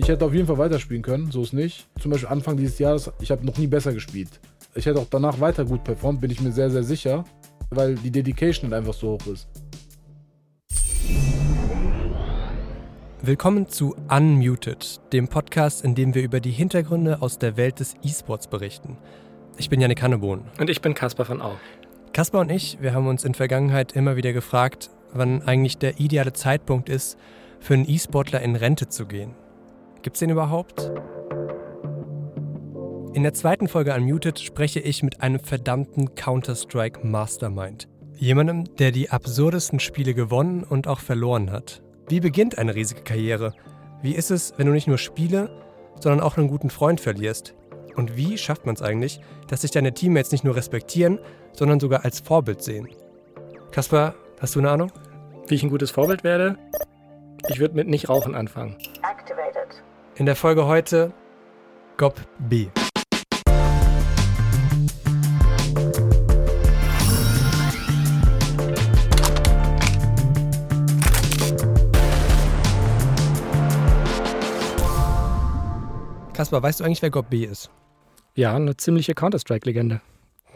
Ich hätte auf jeden Fall weiterspielen können, so ist nicht. Zum Beispiel Anfang dieses Jahres, ich habe noch nie besser gespielt. Ich hätte auch danach weiter gut performt, bin ich mir sehr, sehr sicher, weil die Dedication einfach so hoch ist. Willkommen zu Unmuted, dem Podcast, in dem wir über die Hintergründe aus der Welt des E-Sports berichten. Ich bin Janik Hannebohn. Und ich bin Caspar von Au. Kaspar und ich, wir haben uns in Vergangenheit immer wieder gefragt, wann eigentlich der ideale Zeitpunkt ist, für einen E-Sportler in Rente zu gehen. Gibt es den überhaupt? In der zweiten Folge Unmuted spreche ich mit einem verdammten Counter-Strike Mastermind. Jemandem, der die absurdesten Spiele gewonnen und auch verloren hat. Wie beginnt eine riesige Karriere? Wie ist es, wenn du nicht nur Spiele, sondern auch einen guten Freund verlierst? Und wie schafft man es eigentlich, dass sich deine Teammates nicht nur respektieren, sondern sogar als Vorbild sehen? Kaspar, hast du eine Ahnung? Wie ich ein gutes Vorbild werde? Ich würde mit nicht rauchen anfangen. In der Folge heute GOP B. Kaspar, weißt du eigentlich, wer GOP B ist? Ja, eine ziemliche Counter-Strike-Legende.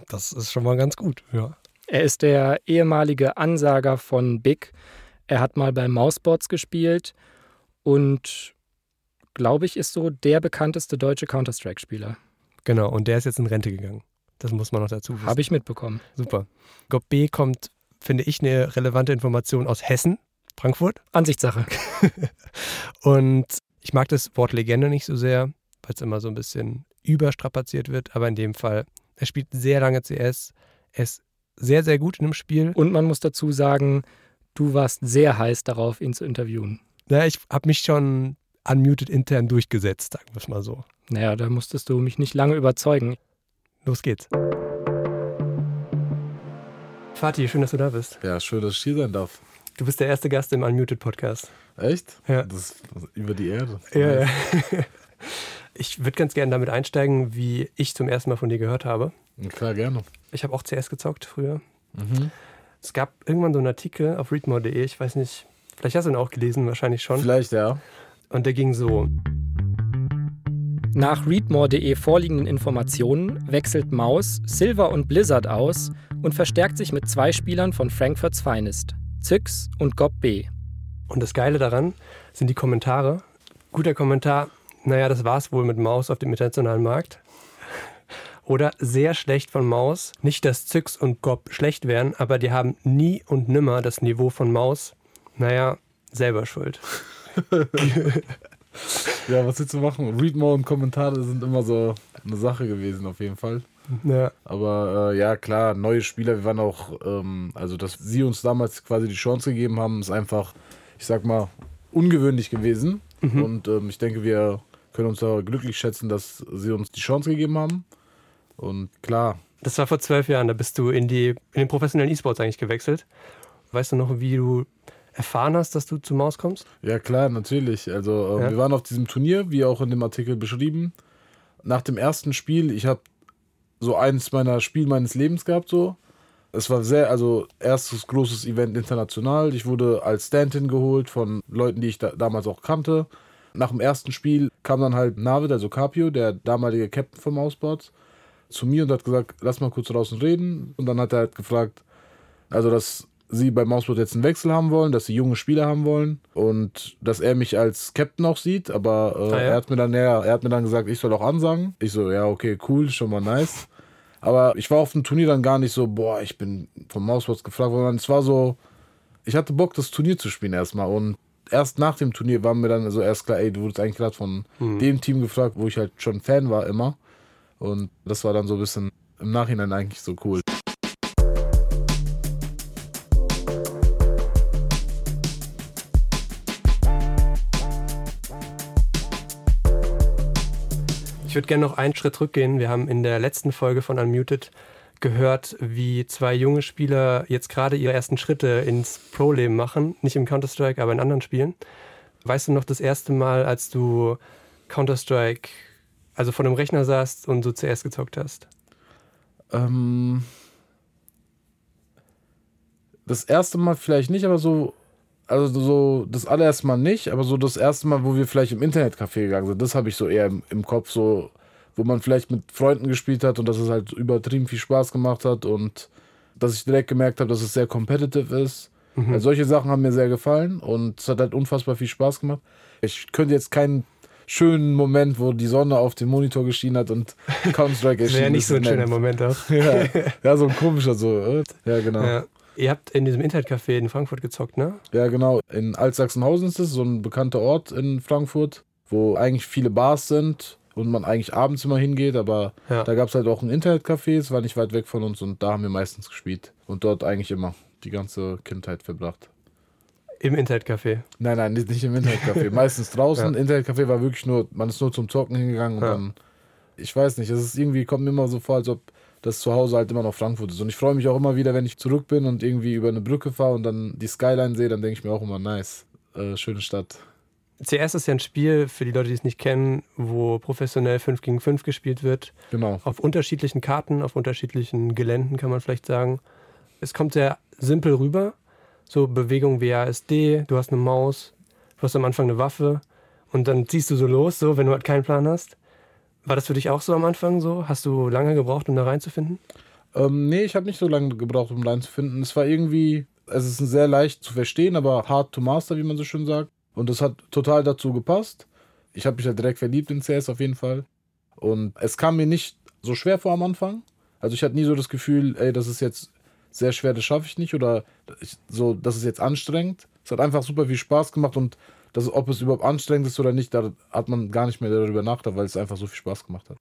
Das ist schon mal ganz gut, ja. Er ist der ehemalige Ansager von Big. Er hat mal bei Mousebots gespielt und, glaube ich, ist so der bekannteste deutsche Counter-Strike-Spieler. Genau, und der ist jetzt in Rente gegangen. Das muss man noch dazu wissen. Habe ich mitbekommen. Super. GOP B kommt, finde ich, eine relevante Information aus Hessen, Frankfurt. Ansichtssache. Und ich mag das Wort Legende nicht so sehr, weil es immer so ein bisschen überstrapaziert wird. Aber in dem Fall, er spielt sehr lange CS. Er ist sehr, sehr gut in dem Spiel. Und man muss dazu sagen, du warst sehr heiß darauf, ihn zu interviewen. Ja, ich habe mich schon unmuted intern durchgesetzt, sagen wir es mal so. Naja, da musstest du mich nicht lange überzeugen. Los geht's. Fatih, schön, dass du da bist. Ja, schön, dass ich hier sein darf. Du bist der erste Gast im Unmuted Podcast. Echt? Ja. Das ist über die Erde. Ja, ja. Ich würde ganz gerne damit einsteigen, wie ich zum ersten Mal von dir gehört habe. Klar, gerne. Ich habe auch CS gezockt früher. Mhm. Es gab irgendwann so einen Artikel auf readmore.de, ich weiß nicht, vielleicht hast du ihn auch gelesen, wahrscheinlich schon. Vielleicht, ja. Und der ging so. Nach readmore.de vorliegenden Informationen wechselt Maus Silver und Blizzard aus und verstärkt sich mit zwei Spielern von Frankfurts Finest, Zyx und Gob B. Und das Geile daran sind die Kommentare. Guter Kommentar, naja, das war's wohl mit Maus auf dem internationalen Markt. Oder sehr schlecht von Maus. Nicht, dass Zyx und Gob schlecht wären, aber die haben nie und nimmer das Niveau von Maus. Naja, selber schuld. Ja, was willst du machen? Readmore und Kommentare sind immer so eine Sache gewesen, auf jeden Fall. Ja. Aber äh, ja, klar, neue Spieler, wir waren auch, ähm, also dass sie uns damals quasi die Chance gegeben haben, ist einfach, ich sag mal, ungewöhnlich gewesen. Mhm. Und ähm, ich denke, wir können uns da glücklich schätzen, dass sie uns die Chance gegeben haben. Und klar, Das war vor zwölf Jahren, da bist du in, die, in den professionellen E-Sports eigentlich gewechselt. Weißt du noch, wie du erfahren hast, dass du zu Maus kommst? Ja, klar, natürlich. Also, äh, Ja. wir waren auf diesem Turnier, wie auch in dem Artikel beschrieben. Nach dem ersten Spiel, ich habe so eins meiner Spiel meines Lebens gehabt, so. Es war sehr, also erstes großes Event international. Ich wurde als Stand-in geholt von Leuten, die ich da, damals auch kannte. Nach dem ersten Spiel kam dann halt Navid, also Capio, der damalige Captain vom Mousebots, zu mir und hat gesagt, lass mal kurz draußen reden. Und dann hat er halt gefragt, also dass sie bei Mouseboard jetzt einen Wechsel haben wollen, dass sie junge Spieler haben wollen und dass er mich als Captain auch sieht, aber äh, Ah, ja? er hat mir dann ja, er hat mir dann gesagt, ich soll auch ansagen. Ich so, ja, okay, cool, schon mal nice. Aber ich war auf dem Turnier dann gar nicht so, boah, ich bin vom Mouseboards gefragt, sondern es war so, ich hatte Bock, das Turnier zu spielen erstmal und erst nach dem Turnier war mir dann so erst klar, ey, du wurdest eigentlich gerade von dem Team gefragt, wo ich halt schon Fan war immer. Und das war dann so ein bisschen im Nachhinein eigentlich so cool. Ich würde gerne noch einen Schritt zurückgehen. Wir haben in der letzten Folge von Unmuted gehört, wie zwei junge Spieler jetzt gerade ihre ersten Schritte ins Pro-Leben machen. Nicht im Counter-Strike, aber in anderen Spielen. Weißt du noch das erste Mal, als du Counter-Strike, also vor dem Rechner saßt und so CS gezockt hast? Ähm, das erste Mal vielleicht nicht, aber so Also so das allererste Mal nicht, aber so das erste Mal, wo wir vielleicht im Internetcafé gegangen sind, das habe ich so eher im, im Kopf, so wo man vielleicht mit Freunden gespielt hat und dass es halt übertrieben viel Spaß gemacht hat und dass ich direkt gemerkt habe, dass es sehr competitive ist. Also solche Sachen haben mir sehr gefallen und es hat halt unfassbar viel Spaß gemacht. Ich könnte jetzt keinen schönen Moment, wo die Sonne auf den Monitor geschienen hat und Counter-Strike Das wäre ja erschienen nicht so ein ist, schöner. Moment auch. Ja, ja, so ein komischer so. Ja, genau. Ja. Ihr habt in diesem Internetcafé in Frankfurt gezockt, ne? genau. In Altsachsenhausen ist es so ein bekannter Ort in Frankfurt, wo eigentlich viele Bars sind und man eigentlich abends immer hingeht, aber Ja. da gab es halt auch ein Internetcafé, es war nicht weit weg von uns und da haben wir meistens gespielt und dort eigentlich immer die ganze Kindheit verbracht. Im Internetcafé. Nein, nein, nicht, nicht im Internetcafé. Meistens draußen. Ja. Internetcafé war wirklich nur, man ist nur zum Zocken hingegangen und Ja. dann, ich weiß nicht, es ist irgendwie, kommt mir immer so vor, als ob das zu Hause halt immer noch Frankfurt ist. Und ich freue mich auch immer wieder, wenn ich zurück bin und irgendwie über eine Brücke fahre und dann die Skyline sehe, dann denke ich mir auch immer, nice, äh, schöne Stadt. CS ist ja ein Spiel, für die Leute, die es nicht kennen, wo professionell 5 gegen 5 gespielt wird. Genau. Auf unterschiedlichen Karten, auf unterschiedlichen Geländen, kann man vielleicht sagen. Es kommt sehr simpel rüber. So Bewegung WASD, du hast eine Maus, du hast am Anfang eine Waffe und dann ziehst du so los, so, wenn du halt keinen Plan hast. War das für dich auch so am Anfang so? Hast du lange gebraucht, um da reinzufinden? Ähm, nee, ich habe nicht so lange gebraucht, um Line zu finden. Es war irgendwie, es ist sehr leicht zu verstehen, aber hard to master, wie man so schön sagt. Und es hat total dazu gepasst. Ich habe mich halt direkt verliebt in CS auf jeden Fall. Und es kam mir nicht so schwer vor am Anfang. Also ich hatte nie so das Gefühl, ey, das ist jetzt sehr schwer, das schaffe ich nicht oder ich, so, das ist jetzt anstrengend. Es hat einfach super viel Spaß gemacht und das, ob es überhaupt anstrengend ist oder nicht, da hat man gar nicht mehr darüber nachgedacht, weil es einfach so viel Spaß gemacht hat.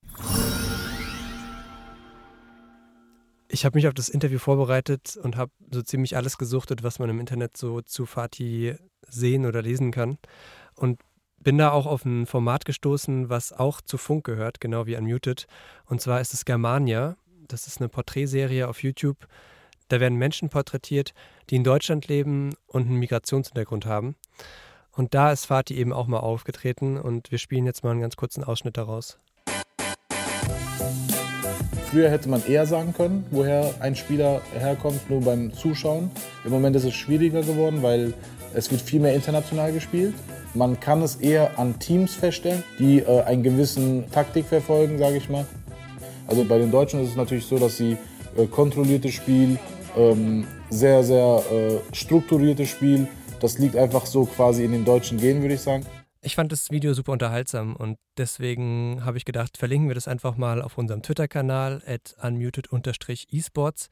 Ich habe mich auf das Interview vorbereitet und habe so ziemlich alles gesuchtet, was man im Internet so zu Fatih sehen oder lesen kann. Und bin da auch auf ein Format gestoßen, was auch zu Funk gehört, genau wie Unmuted. Und zwar ist es Germania. Das ist eine Porträtserie auf YouTube. Da werden Menschen porträtiert, die in Deutschland leben und einen Migrationshintergrund haben. Und da ist Fatih eben auch mal aufgetreten und wir spielen jetzt mal einen ganz kurzen Ausschnitt daraus. Früher hätte man eher sagen können, woher ein Spieler herkommt, nur beim Zuschauen. Im Moment ist es schwieriger geworden, weil es wird viel mehr international gespielt. Man kann es eher an Teams feststellen, die äh, einen gewissen Taktik verfolgen, sage ich mal. Also bei den Deutschen ist es natürlich so, dass sie äh, kontrolliertes Spiel, ähm, sehr, sehr äh, strukturiertes Spiel, das liegt einfach so quasi in den deutschen Genen, würde ich sagen. Ich fand das Video super unterhaltsam und deswegen habe ich gedacht, verlinken wir das einfach mal auf unserem Twitter-Kanal at unmuted-esports.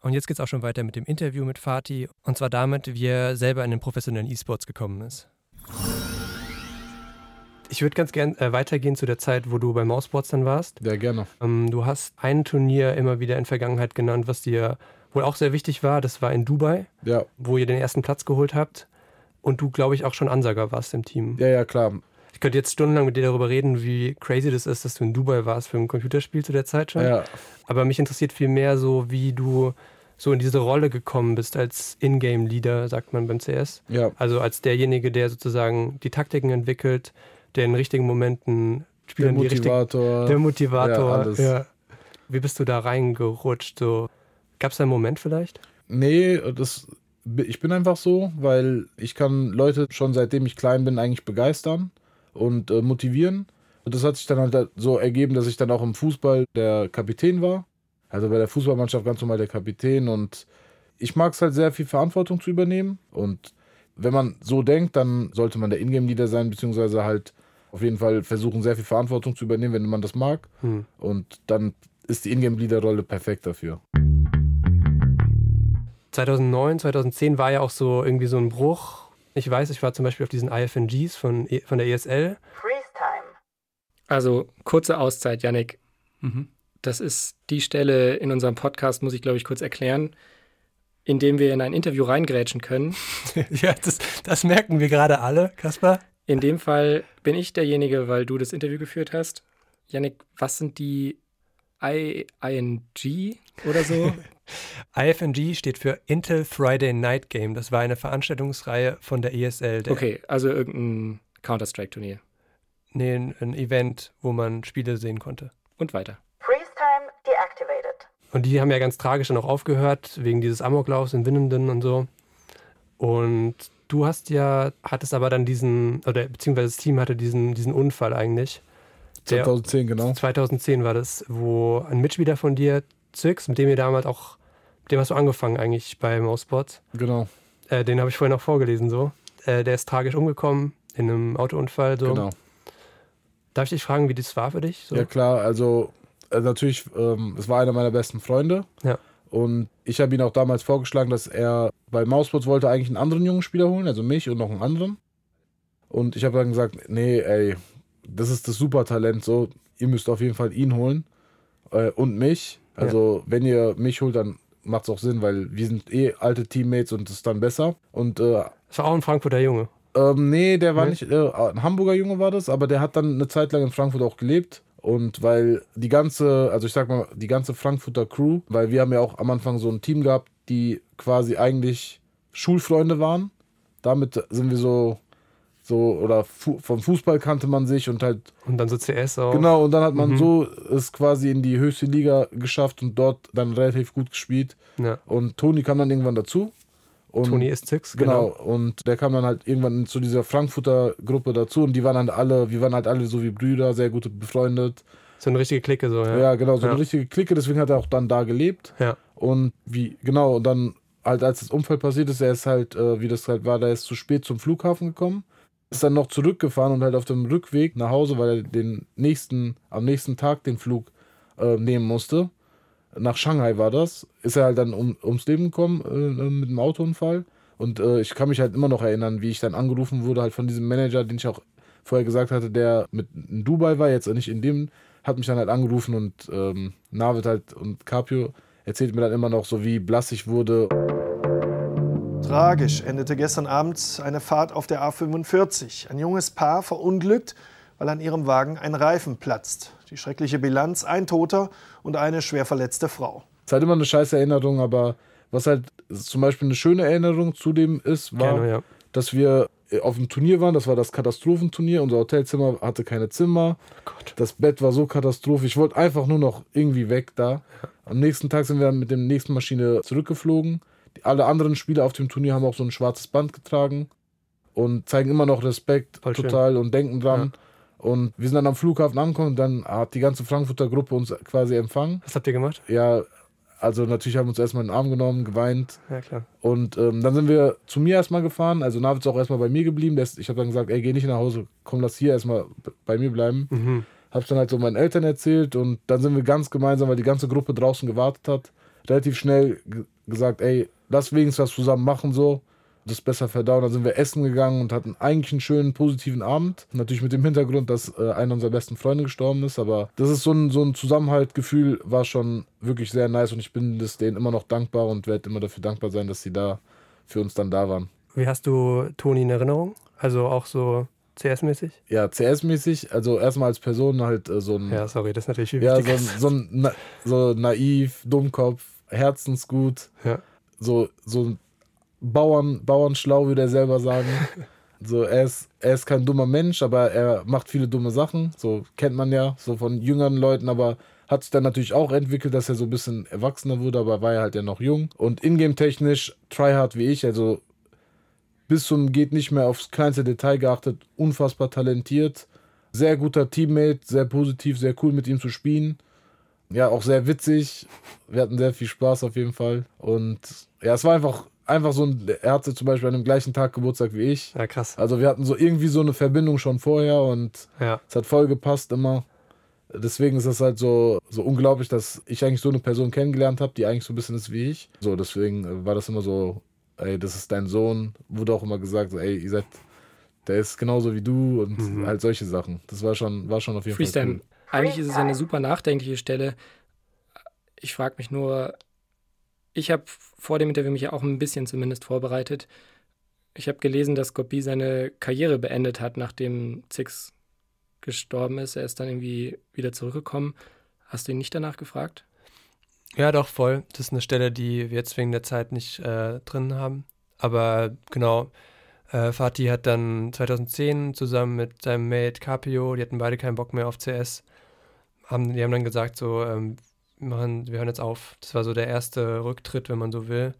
Und jetzt geht es auch schon weiter mit dem Interview mit Fatih und zwar damit, wie er selber in den professionellen E-Sports gekommen ist. Ich würde ganz gern äh, weitergehen zu der Zeit, wo du bei Mousesports dann warst. Ja, gerne. Ähm, du hast ein Turnier immer wieder in Vergangenheit genannt, was dir wohl auch sehr wichtig war. Das war in Dubai, Ja, wo ihr den ersten Platz geholt habt. Und du, glaube ich, auch schon Ansager warst im Team. ja, ja, klar. Ich könnte jetzt stundenlang mit dir darüber reden, wie crazy das ist, dass du in Dubai warst für ein Computerspiel zu der Zeit schon. Ja, Aber mich interessiert viel mehr so, wie du so in diese Rolle gekommen bist als Ingame-Leader, sagt man beim CS. ja. Also als derjenige, der sozusagen die Taktiken entwickelt, der in richtigen Momenten Der Spielern die richtigen Motivator. der Motivator. Ja, alles. Ja. Wie bist du da reingerutscht? So, Gab es einen Moment vielleicht? Nee, das, ich bin einfach so, weil ich kann Leute schon seitdem ich klein bin eigentlich begeistern und äh, motivieren. Und das hat sich dann halt so ergeben, dass ich dann auch im Fußball der Kapitän war. Also bei der Fußballmannschaft ganz normal der Kapitän und ich mag es halt sehr viel Verantwortung zu übernehmen und wenn man so denkt, dann sollte man der Ingame-Leader sein, beziehungsweise halt auf jeden Fall versuchen, sehr viel Verantwortung zu übernehmen, wenn man das mag. Hm. Und dann ist die Ingame-Leader-Rolle perfekt dafür. 2009, 2010 war ja auch so irgendwie so ein Bruch. Ich weiß, ich war zum Beispiel auf diesen IFNGs von, E- von der ESL. Freeze time. Also kurze Auszeit, Yannick. Mhm. Das ist die Stelle in unserem Podcast, muss ich glaube ich kurz erklären, in dem wir in ein Interview reingrätschen können. ja, das, das merken wir gerade alle, Kaspar. In dem Fall bin ich derjenige, weil du das Interview geführt hast. Yannick, was sind die I ING oder so? IFNG steht für Intel Friday Night Game. Das war eine Veranstaltungsreihe von der ESL. Der, Okay, also irgendein Counter-Strike-Turnier. Nee, ein, ein Event, wo man Spiele sehen konnte. Und weiter. Freeze time deactivated. Und die haben ja ganz tragisch dann auch aufgehört, wegen dieses Amoklaufs in Winnenden und so. Und Du hast ja, hattest aber dann diesen, oder beziehungsweise das Team hatte diesen, diesen Unfall eigentlich. Der- 2010, genau. 2010 war das, wo ein Mitspieler von dir, Zix, mit dem ihr damals auch, mit dem hast du angefangen eigentlich bei Mousebots. Genau, Äh, den habe ich vorhin auch vorgelesen so. Äh, der ist tragisch umgekommen in einem Autounfall. So. genau. Darf ich dich fragen, wie das war für dich? So? Ja klar, also äh, natürlich, ähm, es war einer meiner besten Freunde. Ja. Und ich habe ihn auch damals vorgeschlagen, dass er bei Mousebots wollte eigentlich einen anderen jungen Spieler holen, also mich und noch einen anderen. Und ich habe dann gesagt, nee, ey, das ist das Supertalent, so, ihr müsst auf jeden Fall ihn holen äh, und mich. Also wenn ihr mich holt, dann macht es auch Sinn, weil wir sind eh alte Teammates und es ist dann besser. Und äh, Das war auch ein Frankfurter Junge. ähm, nee, der war Nee? nicht, äh, ein Hamburger Junge war das, aber der hat dann eine Zeit lang in Frankfurt auch gelebt. Und weil die ganze, also ich sag mal, die ganze Frankfurter Crew, weil wir haben ja auch am Anfang so ein Team gehabt, die quasi eigentlich Schulfreunde waren. Damit sind wir so, so, oder fu vom Fußball kannte man sich und halt, Und dann so CS auch. genau, und dann hat man Mhm. so es quasi in die höchste Liga geschafft und dort dann relativ gut gespielt. Ja. Und Toni kam dann irgendwann dazu. Und Toni ist Zix, Genau. genau. und der kam dann halt irgendwann zu dieser Frankfurter Gruppe dazu und die waren dann alle, wir waren halt alle so wie Brüder, sehr gut befreundet. So eine richtige Clique so, Ja, ja. genau, so Ja. eine richtige Clique, deswegen hat er auch dann da gelebt. Ja. Und wie, genau, und dann halt als das Unfall passiert ist, er ist halt, äh, wie das halt war, der ist zu spät zum Flughafen gekommen, ist dann noch zurückgefahren und halt auf dem Rückweg nach Hause, weil er den nächsten, am nächsten Tag den Flug äh, nehmen musste. Nach Shanghai war das, ist er halt dann um, ums Leben gekommen äh, äh, mit einem Autounfall. Und äh, ich kann mich halt immer noch erinnern, wie ich dann angerufen wurde, halt von diesem Manager, den ich auch vorher gesagt hatte, der mit in Dubai war, jetzt nicht in dem, hat mich dann halt angerufen und ähm, Navid halt und Capio erzählt mir dann immer noch so, wie blass ich wurde. Tragisch endete gestern Abend eine Fahrt auf der A45. Ein junges Paar verunglückt, weil an ihrem Wagen ein Reifen platzt. Die schreckliche Bilanz, ein Toter und eine schwer verletzte Frau. ist halt immer eine scheiß Erinnerung, aber was halt zum Beispiel eine schöne Erinnerung zudem ist, war, Gerne, ja. dass wir auf dem Turnier waren. Das war das Katastrophenturnier. Unser Hotelzimmer hatte keine Zimmer. Gott. Das Bett war so katastrophisch. Ich wollte einfach nur noch irgendwie weg da. Am nächsten Tag sind wir dann mit der nächsten Maschine zurückgeflogen. Alle anderen Spieler auf dem Turnier haben auch so ein schwarzes Band getragen und zeigen immer noch Respekt Voll schön. total und denken dran. Und wir sind dann am Flughafen angekommen und dann hat die ganze Frankfurter Gruppe uns quasi empfangen. Was habt ihr gemacht? Ja, also natürlich haben wir uns erstmal in den Arm genommen, geweint. Ja, klar. Und ähm, dann sind wir zu mir erstmal gefahren. Also Navid ist auch erstmal bei mir geblieben. Ich habe dann gesagt, ey, geh nicht nach Hause, komm, lass hier erstmal bei mir bleiben. Mhm. Hab's dann halt so meinen Eltern erzählt und dann sind wir ganz gemeinsam, weil die ganze Gruppe draußen gewartet hat, relativ schnell ge- gesagt, ey, lass wenigstens was zusammen machen so. Das besser verdauen. Dann sind wir essen gegangen und hatten eigentlich einen schönen, positiven Abend. Natürlich mit dem Hintergrund, dass äh, einer unserer besten Freunde gestorben ist. Aber das ist so ein, so ein Zusammenhaltgefühl, war schon wirklich sehr nice und ich bin das denen immer noch dankbar und werde immer dafür dankbar sein, dass sie da für uns dann da waren. Wie hast du Toni in Erinnerung? Also auch so CS-mäßig? Ja, CS-mäßig, also erstmal als Person halt äh, so ein, Ja, sorry, das ist natürlich viel ja, so, ein, so, ein na, so naiv, Dummkopf, herzensgut, Ja. So, so Bauern, Bauernschlau, würde er selber sagen. So, er ist, er ist kein dummer Mensch, aber er macht viele dumme Sachen. So kennt man ja, so von jüngeren Leuten, aber hat sich dann natürlich auch entwickelt, dass er so ein bisschen erwachsener wurde, aber war er halt ja noch jung. Und ingame-technisch, tryhard wie ich, also bis zum geht nicht mehr aufs kleinste Detail geachtet, unfassbar talentiert, sehr guter Teammate, sehr positiv, sehr cool mit ihm zu spielen. Ja, auch sehr witzig. Wir hatten sehr viel Spaß auf jeden Fall. Und ja, es war einfach, einfach so ein, er hatte zum Beispiel an dem gleichen Tag Geburtstag wie ich. Ja, krass. Also wir hatten so irgendwie so eine Verbindung schon vorher und Ja. es hat voll gepasst immer. Deswegen ist es halt so, so unglaublich, dass ich eigentlich so eine Person kennengelernt habe, die eigentlich so ein bisschen ist wie ich. So, deswegen äh, war das immer so, ey, das ist dein Sohn. Wurde auch immer gesagt, ey, ihr seid, der ist genauso wie du und Mhm. halt solche Sachen. Das war schon, war schon auf jeden Freestyle. Fall cool. Eigentlich ist es ja eine super nachdenkliche Stelle. Ich frage mich nur, ich habe vor dem Interview mich ja auch ein bisschen zumindest vorbereitet. Ich habe gelesen, dass Gopi seine Karriere beendet hat, nachdem Zix gestorben ist. Er ist dann irgendwie wieder zurückgekommen. Hast du ihn nicht danach gefragt? Ja, doch, voll. Das ist eine Stelle, die wir jetzt wegen der Zeit nicht äh, drin haben. Aber genau, äh, Fatih hat dann 2010 zusammen mit seinem Mate Capio, die hatten beide keinen Bock mehr auf CS, haben, die haben dann gesagt, so, ähm, wir, machen, wir hören jetzt auf. Das war so der erste Rücktritt, wenn man so will.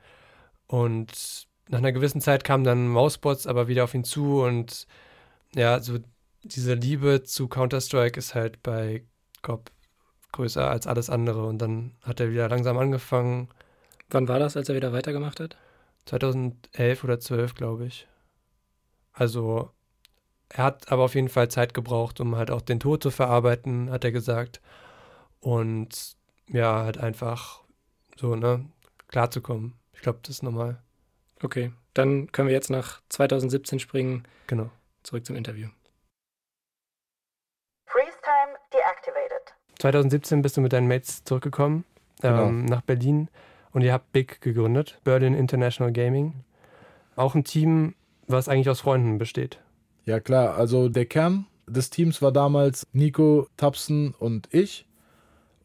Und nach einer gewissen Zeit kamen dann Mousebots aber wieder auf ihn zu und ja, so diese Liebe zu Counter-Strike ist halt bei Cobb größer als alles andere und dann hat er wieder langsam angefangen. Wann war das, als er wieder weitergemacht hat? 2011 oder 12, glaube ich. Also er hat aber auf jeden Fall Zeit gebraucht, um halt auch den Tod zu verarbeiten, hat er gesagt. Und ja, halt einfach so, ne, klarzukommen. Ich glaube, das ist normal. Okay, dann können wir jetzt nach 2017 springen. Genau. Zurück zum Interview. Freeze time deactivated. 2017 bist du mit deinen Mates zurückgekommen Genau. ähm, nach Berlin und ihr habt Big gegründet, Berlin International Gaming. Auch ein Team, was eigentlich aus Freunden besteht. Ja, klar. Also der Kern des Teams war damals Nico, Tapsen und ich.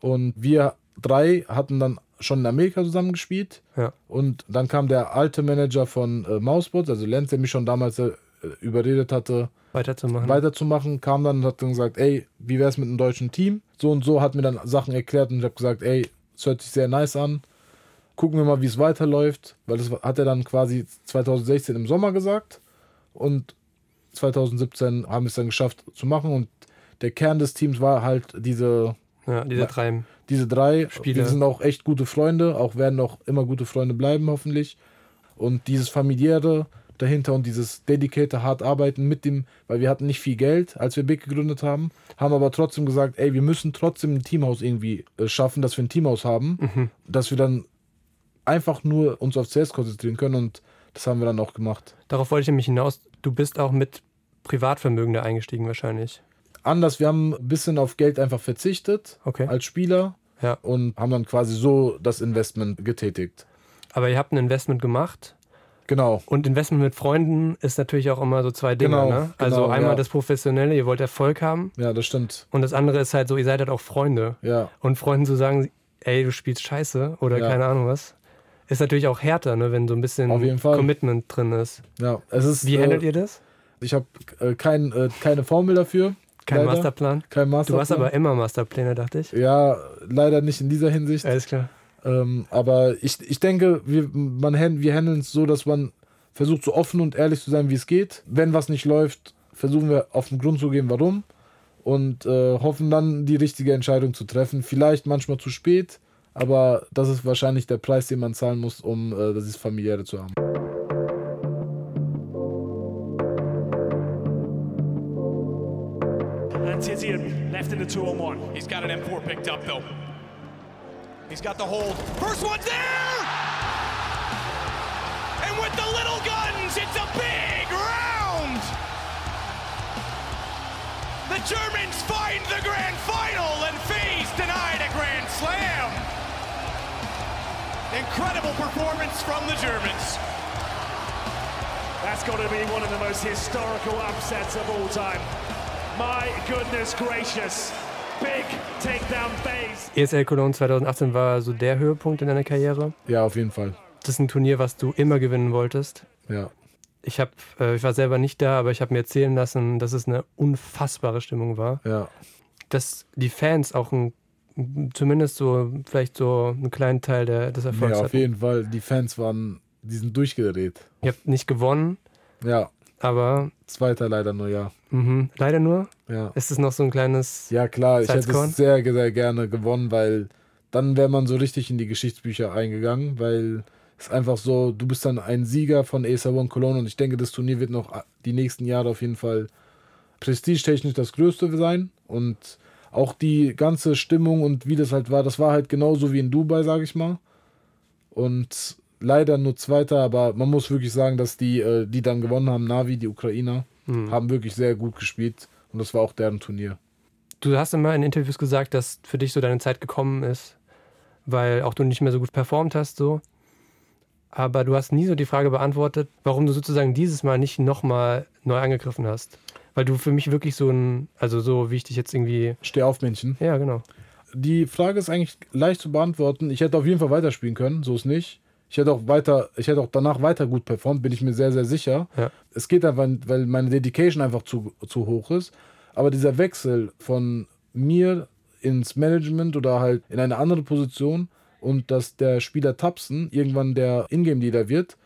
Und wir drei hatten dann schon in Amerika zusammengespielt. Ja. Und dann kam der alte Manager von äh, Mousebots, also Lenz, der mich schon damals äh, überredet hatte, Weiterzumachen. weiterzumachen, kam dann und hat dann gesagt, ey, wie wär's mit einem deutschen Team? So und so hat mir dann Sachen erklärt und ich habe gesagt, ey, es hört sich sehr nice an. Gucken wir mal, wie es weiterläuft, weil das hat er dann quasi 2016 im Sommer gesagt und 2017 haben wir es dann geschafft zu machen und der Kern des Teams war halt diese, ja, diese drei. diese drei. Spieler. Wir sind auch echt gute Freunde, auch werden auch immer gute Freunde bleiben, hoffentlich. Und dieses familiäre dahinter und dieses dedicated hart arbeiten mit dem, weil wir hatten nicht viel Geld, als wir Big gegründet haben, haben aber trotzdem gesagt, ey, wir müssen trotzdem ein Teamhaus irgendwie äh, schaffen, dass wir ein Teamhaus haben, Mhm. dass wir dann einfach nur uns auf CS konzentrieren können und das haben wir dann auch gemacht. Darauf wollte ich nämlich hinaus. Du bist auch mit Privatvermögen da eingestiegen wahrscheinlich. Anders, wir haben ein bisschen auf Geld einfach verzichtet Okay. als Spieler Ja. und haben dann quasi so das Investment getätigt. Aber ihr habt ein Investment gemacht Genau. und Investment mit Freunden ist natürlich auch immer so zwei Dinge. Genau, ne? Also genau, einmal ja. das Professionelle, ihr wollt Erfolg haben Ja, das stimmt. und das andere ist halt so, ihr seid halt auch Freunde. Ja. Und Freunden zu sagen, ey, du spielst scheiße oder Ja. keine Ahnung was, ist natürlich auch härter, ne, wenn so ein bisschen. Commitment drin ist. Ja, es ist. Wie äh, handelt ihr das? Ich habe äh, kein, äh, keine Formel dafür. Kein leider. Masterplan? Kein Du Masterplan. hast aber immer Masterpläne, dachte ich. Ja, leider nicht in dieser Hinsicht. Alles klar. Ähm, aber ich, ich denke, wir, man, wir handeln es so, dass man versucht, so offen und ehrlich zu sein, wie es geht. Wenn was nicht läuft, versuchen wir auf den Grund zu gehen, warum. Und äh, hoffen dann, die richtige Entscheidung zu treffen. Vielleicht manchmal zu spät, aber das ist wahrscheinlich der Preis, den man zahlen muss, um äh, dieses Familiäre zu haben. Tizian left in the two on one. He's got an M4 picked up though. He's got the hold. First one's there! And with the little guns, it's a big round! The Germans find the grand final and Incredible performance from the Germans. That's got to be one of the most historical upsets of all time. My goodness gracious. Big takedown phase. ESL Cologne 2018 war so der Höhepunkt in deiner Karriere. Ja, auf jeden Fall. Das ist ein Turnier, was du immer gewinnen wolltest. Ja. Ich, hab, äh, ich war selber nicht da, aber ich habe mir erzählen lassen, dass es eine unfassbare Stimmung war. Ja. Dass die Fans auch ein, zumindest so, vielleicht so einen kleinen Teil der, des Erfolgs ja, auf hatten. jeden Fall. Die Fans waren, die sind durchgedreht. Ihr habt nicht gewonnen, Ja, aber zweiter leider nur, ja. mhm, leider nur. Ja. Ist es noch so ein kleines. Ja, klar, ich hätte es sehr, sehr gerne gewonnen, weil dann wäre man so richtig in die Geschichtsbücher eingegangen, weil es einfach so, du bist dann ein Sieger von ESA One Cologne und ich denke, das Turnier wird noch die nächsten Jahre auf jeden Fall prestigetechnisch das größte sein und auch die ganze Stimmung und wie das halt war, das war halt genauso wie in Dubai, sage ich mal. Und leider nur Zweiter, aber man muss wirklich sagen, dass die, äh, die dann gewonnen haben, Navi, die Ukrainer, haben wirklich sehr gut gespielt und das war auch deren Turnier. Du hast immer in Interviews gesagt, dass für dich so deine Zeit gekommen ist, weil auch du nicht mehr so gut performt hast, so. Aber du hast nie so die Frage beantwortet, warum du sozusagen dieses Mal nicht nochmal neu angegriffen hast. Weil du für mich wirklich so ein, also so wie ich dich jetzt irgendwie. Steh auf, Männchen. Ja, genau. Die Frage ist eigentlich leicht zu beantworten. Ich hätte auf jeden Fall weiterspielen können, so ist nicht. Ich hätte auch weiter, ich hätte auch danach weiter gut performt, bin ich mir sehr, sehr sicher. Ja. Es geht einfach, weil meine Dedication einfach zu, zu hoch ist. Aber dieser Wechsel von mir ins Management oder halt in eine andere Position und dass der Spieler Tapsen irgendwann der Ingame-Leader wird,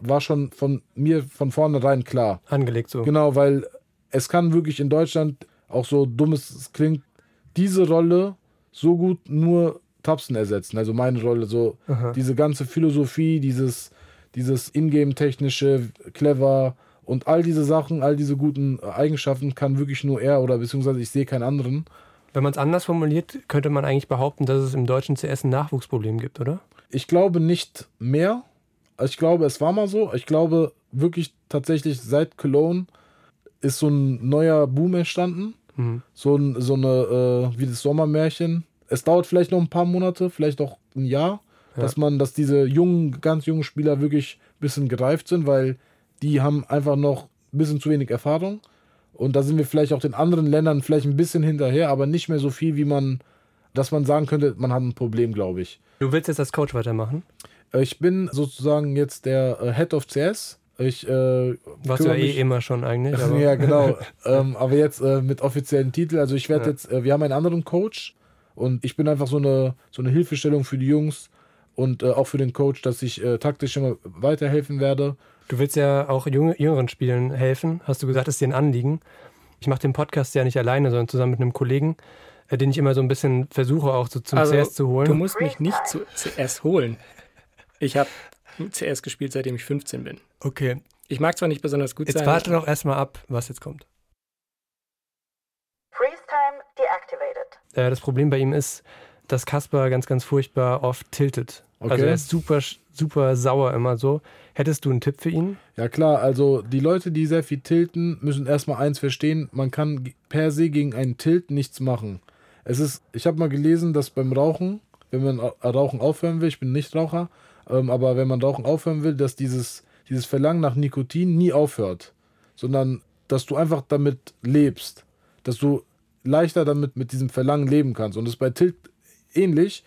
war schon von mir von vornherein klar. Angelegt so. Genau, weil es kann wirklich in Deutschland, auch so dumm es klingt, diese Rolle so gut nur Tapsen ersetzen. Also meine Rolle, so diese ganze Philosophie, dieses, dieses Ingame-technische, clever und all diese Sachen, all diese guten Eigenschaften kann wirklich nur er oder beziehungsweise ich sehe keinen anderen. Wenn man es anders formuliert, könnte man eigentlich behaupten, dass es im deutschen CS ein Nachwuchsproblem gibt, oder? Ich glaube nicht mehr. Ich glaube, es war mal so. Ich glaube wirklich tatsächlich seit Cologne ist so ein neuer Boom entstanden. So, ein, so eine, äh, wie das Sommermärchen. Es dauert vielleicht noch ein paar Monate, vielleicht auch ein Jahr, dass man, dass diese jungen, ganz jungen Spieler wirklich ein bisschen gereift sind, weil die haben einfach noch ein bisschen zu wenig Erfahrung. Und da sind wir vielleicht auch den anderen Ländern vielleicht ein bisschen hinterher, aber nicht mehr so viel, wie man, dass man sagen könnte, man hat ein Problem, glaube ich. Du willst jetzt als Coach weitermachen? Äh, Ich bin sozusagen jetzt der äh, Head of CS. Ich äh, Warst du ja eh mich- immer schon eigentlich. Aber ja, genau. ähm, aber jetzt äh, mit offiziellen Titel. Also ich werde Ja. jetzt, äh, wir haben einen anderen Coach und ich bin einfach so eine, so eine Hilfestellung für die Jungs und äh, auch für den Coach, dass ich äh, taktisch immer weiterhelfen werde. Du willst ja auch junge, jüngeren Spielen helfen. Hast du gesagt, ist dir ein Anliegen. Ich mache den Podcast ja nicht alleine, sondern zusammen mit einem Kollegen, äh, den ich immer so ein bisschen versuche auch so zum Also, CS zu holen. Du musst mich nicht zu CS holen. Ich habe CS gespielt, seitdem ich 15 bin. Okay, Ich mag zwar nicht besonders gut jetzt sein. warte doch erstmal ab, was jetzt kommt. Freeze time deactivated. Äh, das Problem bei ihm ist, dass Kasper ganz, ganz furchtbar oft tiltet. Also Okay. er ist super, super sauer immer so. Hättest du einen Tipp für ihn? Ja klar, also die Leute, die sehr viel tilten, müssen erstmal eins verstehen, man kann per se gegen einen Tilt nichts machen. Es ist, ich habe mal gelesen, dass beim Rauchen, wenn man Ra- Rauchen aufhören will, ich bin nicht Raucher, ähm, aber wenn man Rauchen aufhören will, dass dieses, dieses Verlangen nach Nikotin nie aufhört, sondern dass du einfach damit lebst, dass du leichter damit mit diesem Verlangen leben kannst. Und das ist bei Tilt ähnlich.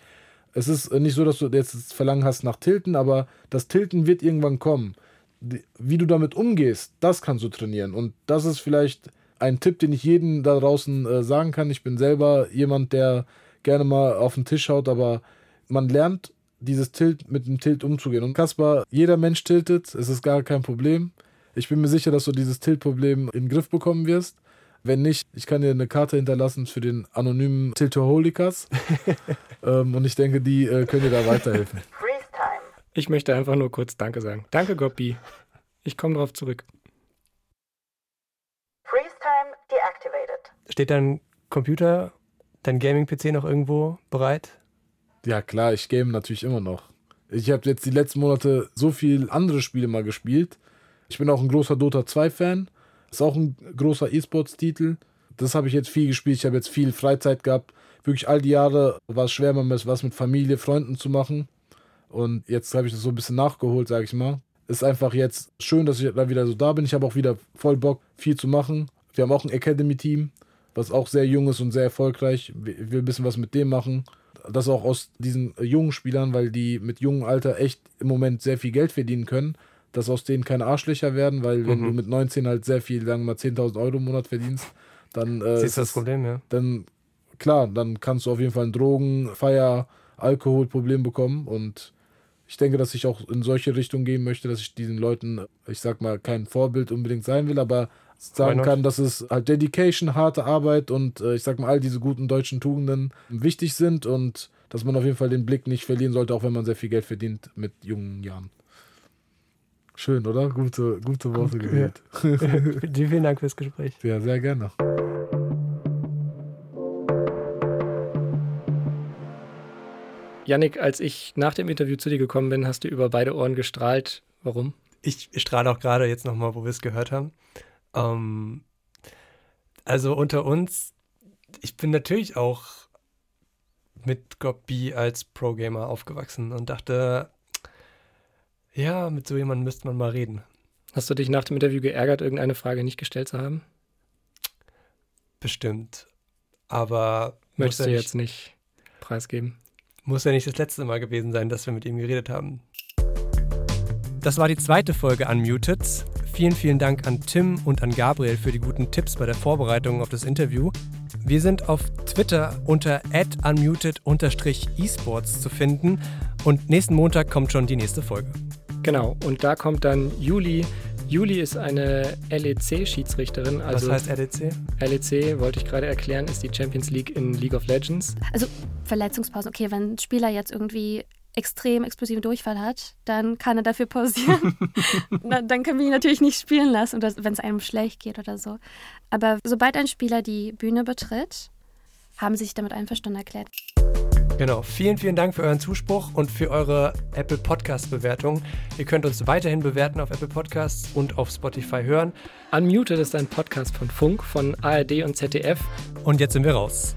Es ist äh, nicht so, dass du jetzt das Verlangen hast nach Tilten, aber das Tilten wird irgendwann kommen. Wie du damit umgehst, das kannst du trainieren. Und das ist vielleicht ein Tipp, den ich jedem da draußen äh, sagen kann. Ich bin selber jemand, der gerne mal auf den Tisch haut, aber man lernt dieses Tilt mit dem Tilt umzugehen. Und Kaspar, jeder Mensch tiltet, es ist gar kein Problem. Ich bin mir sicher, dass du dieses Tilt-Problem in den Griff bekommen wirst. Wenn nicht, ich kann dir eine Karte hinterlassen für den anonymen Tiltoholikas. ähm, und ich denke, die äh, können dir da weiterhelfen. Ich möchte einfach nur kurz Danke sagen. Danke, Goppi. Ich komme drauf zurück. Freeze time deactivated. Steht dein Computer, dein Gaming-PC noch irgendwo bereit? Ja, klar, ich game natürlich immer noch. Ich habe jetzt die letzten Monate so viel andere Spiele mal gespielt. Ich bin auch ein großer Dota 2-Fan. Ist auch ein großer E-Sports-Titel. Das habe ich jetzt viel gespielt. Ich habe jetzt viel Freizeit gehabt. Wirklich all die Jahre war es schwer, mal was mit Familie, Freunden zu machen. Und jetzt habe ich das so ein bisschen nachgeholt, sage ich mal. Ist einfach jetzt schön, dass ich da wieder so da bin. Ich habe auch wieder voll Bock, viel zu machen. Wir haben auch ein Academy-Team, was auch sehr jung ist und sehr erfolgreich. Ich will ein bisschen was mit dem machen. Das auch aus diesen äh, jungen Spielern, weil die mit jungem Alter echt im Moment sehr viel Geld verdienen können, dass aus denen keine Arschlöcher werden, weil wenn du mit 19 halt sehr viel, sagen wir mal 10.000 Euro im Monat verdienst, dann äh, ist das Problem, ja? dann klar, dann kannst du auf jeden Fall ein Drogen, Feier, Alkoholproblem bekommen und ich denke, dass ich auch in solche Richtungen gehen möchte, dass ich diesen Leuten, ich sag mal, kein Vorbild unbedingt sein will, aber sagen kann, dass es halt Dedication, harte Arbeit und äh, ich sag mal, all diese guten deutschen Tugenden wichtig sind und dass man auf jeden Fall den Blick nicht verlieren sollte, auch wenn man sehr viel Geld verdient mit jungen Jahren. Schön, oder? Gute, gute Worte gewählt. Dir vielen Dank fürs Gespräch. Ja, sehr gerne. Yannick, als ich nach dem Interview zu dir gekommen bin, hast du über beide Ohren gestrahlt. Warum? Ich strahle auch gerade jetzt nochmal, wo wir es gehört haben. Ähm, also unter uns, ich bin natürlich auch mit Goppi als Pro-Gamer aufgewachsen und dachte, ja, mit so jemandem müsste man mal reden. Hast du dich nach dem Interview geärgert, irgendeine Frage nicht gestellt zu haben? Bestimmt. Aber Möchtest ja, du nicht, jetzt nicht preisgeben? muss ja nicht das letzte Mal gewesen sein, dass wir mit ihm geredet haben. Das war die zweite Folge Unmuted. Vielen, vielen Dank an Tim und an Gabriel für die guten Tipps bei der Vorbereitung auf das Interview. Wir sind auf Twitter unter unmuted-esports zu finden und nächsten Montag kommt schon die nächste Folge. Genau, und da kommt dann Juli. Juli ist eine LEC-Schiedsrichterin. Also Was heißt LEC? LEC, wollte ich gerade erklären, ist die Champions League in League of Legends. Also Verletzungspausen, okay, wenn ein Spieler jetzt irgendwie extrem explosiven Durchfall hat, dann kann er dafür pausieren. Na, dann können wir ihn natürlich nicht spielen lassen, wenn es einem schlecht geht oder so. Aber sobald ein Spieler die Bühne betritt, haben sie sich damit einverstanden erklärt. Genau. Vielen, vielen Dank für euren Zuspruch und für eure Apple Podcast Bewertung. Ihr könnt uns weiterhin bewerten auf Apple Podcasts und auf Spotify hören. Unmuted ist ein Podcast von Funk, von ARD und ZDF. Und jetzt sind wir raus.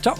Ciao.